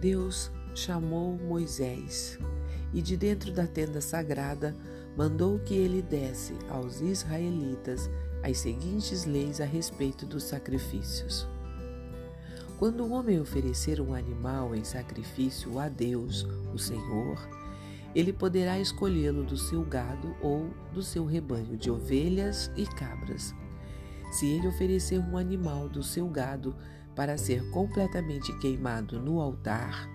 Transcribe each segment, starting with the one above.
Deus chamou Moisés e de dentro da tenda sagrada mandou que ele desse aos israelitas as seguintes leis a respeito dos sacrifícios. Quando o homem oferecer um animal em sacrifício a Deus, o Senhor, ele poderá escolhê-lo do seu gado ou do seu rebanho de ovelhas e cabras. Se ele oferecer um animal do seu gado para ser completamente queimado no altar,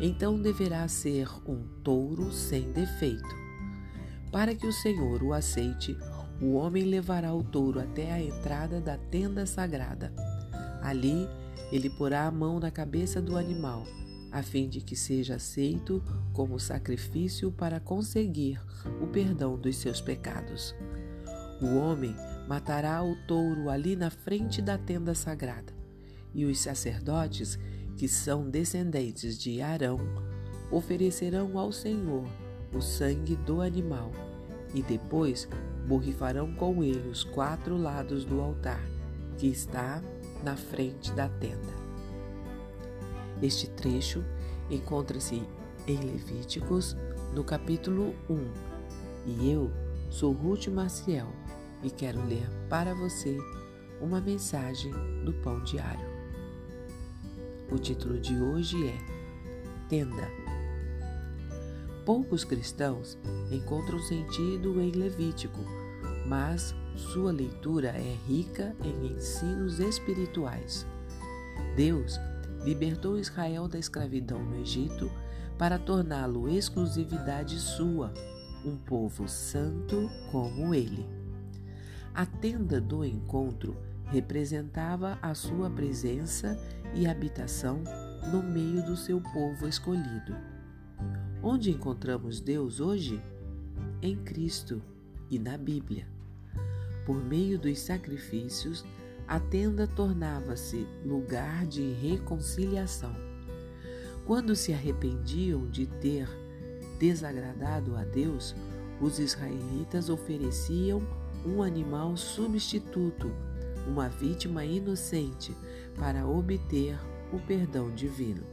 então deverá ser um touro sem defeito. Para que o Senhor o aceite, o homem levará o touro até a entrada da tenda sagrada. Ali, ele porá a mão na cabeça do animal, a fim de que seja aceito como sacrifício para conseguir o perdão dos seus pecados. O homem matará o touro ali na frente da tenda sagrada, e os sacerdotes que são descendentes de Arão, oferecerão ao Senhor o sangue do animal e depois borrifarão com ele os quatro lados do altar que está na frente da tenda. Este trecho encontra-se em Levíticos, no capítulo 1. E eu sou Ruth Maciel e quero ler para você uma mensagem do Pão Diário. O título de hoje é Tenda. Poucos cristãos encontram sentido em Levítico, mas sua leitura é rica em ensinos espirituais. Deus libertou Israel da escravidão no Egito para torná-lo exclusividade sua, um povo santo como ele. A tenda do encontro representava a sua presença e habitação no meio do seu povo escolhido. Onde encontramos Deus hoje? Em Cristo e na Bíblia. Por meio dos sacrifícios, a tenda tornava-se lugar de reconciliação. Quando se arrependiam de ter desagradado a Deus, os israelitas ofereciam um animal substituto uma vítima inocente para obter o perdão divino.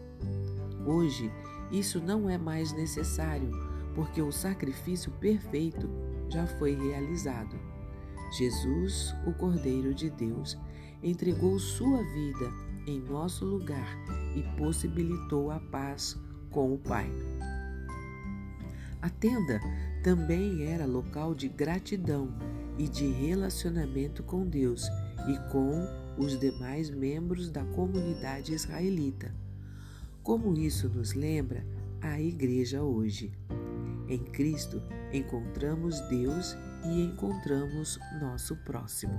Hoje, isso não é mais necessário, porque o sacrifício perfeito já foi realizado. Jesus, o Cordeiro de Deus, entregou sua vida em nosso lugar e possibilitou a paz com o Pai. A tenda também era local de gratidão e de relacionamento com Deus e com os demais membros da comunidade israelita. Como isso nos lembra a igreja hoje. Em Cristo encontramos Deus e encontramos nosso próximo.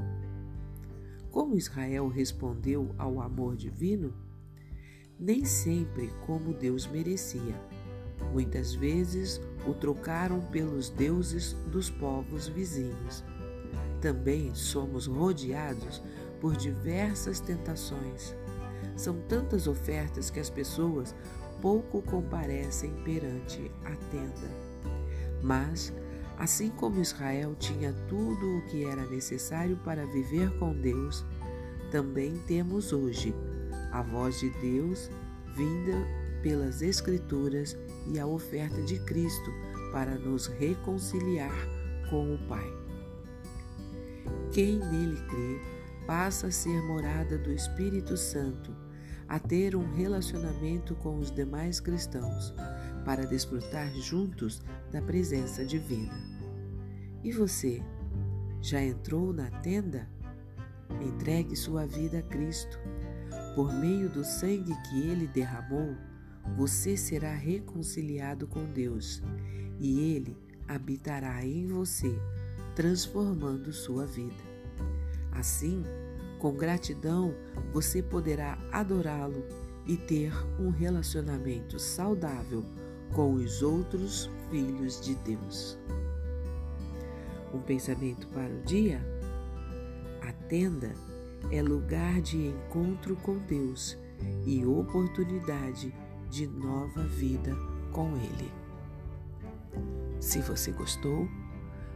Como Israel respondeu ao amor divino? Nem sempre como Deus merecia. Muitas vezes o trocaram pelos deuses dos povos vizinhos também somos rodeados por diversas tentações. São tantas ofertas que as pessoas pouco comparecem perante a tenda. Mas, assim como Israel tinha tudo o que era necessário para viver com Deus, também temos hoje a voz de Deus vinda pelas Escrituras e a oferta de Cristo para nos reconciliar com o Pai. Quem nele crê passa a ser morada do Espírito Santo, a ter um relacionamento com os demais cristãos, para desfrutar juntos da presença divina. E você, já entrou na tenda? Entregue sua vida a Cristo. Por meio do sangue que ele derramou, você será reconciliado com Deus e ele habitará em você transformando sua vida. Assim, com gratidão, você poderá adorá-lo e ter um relacionamento saudável com os outros filhos de Deus. Um pensamento para o dia? A tenda é lugar de encontro com Deus e oportunidade de nova vida com Ele. Se você gostou,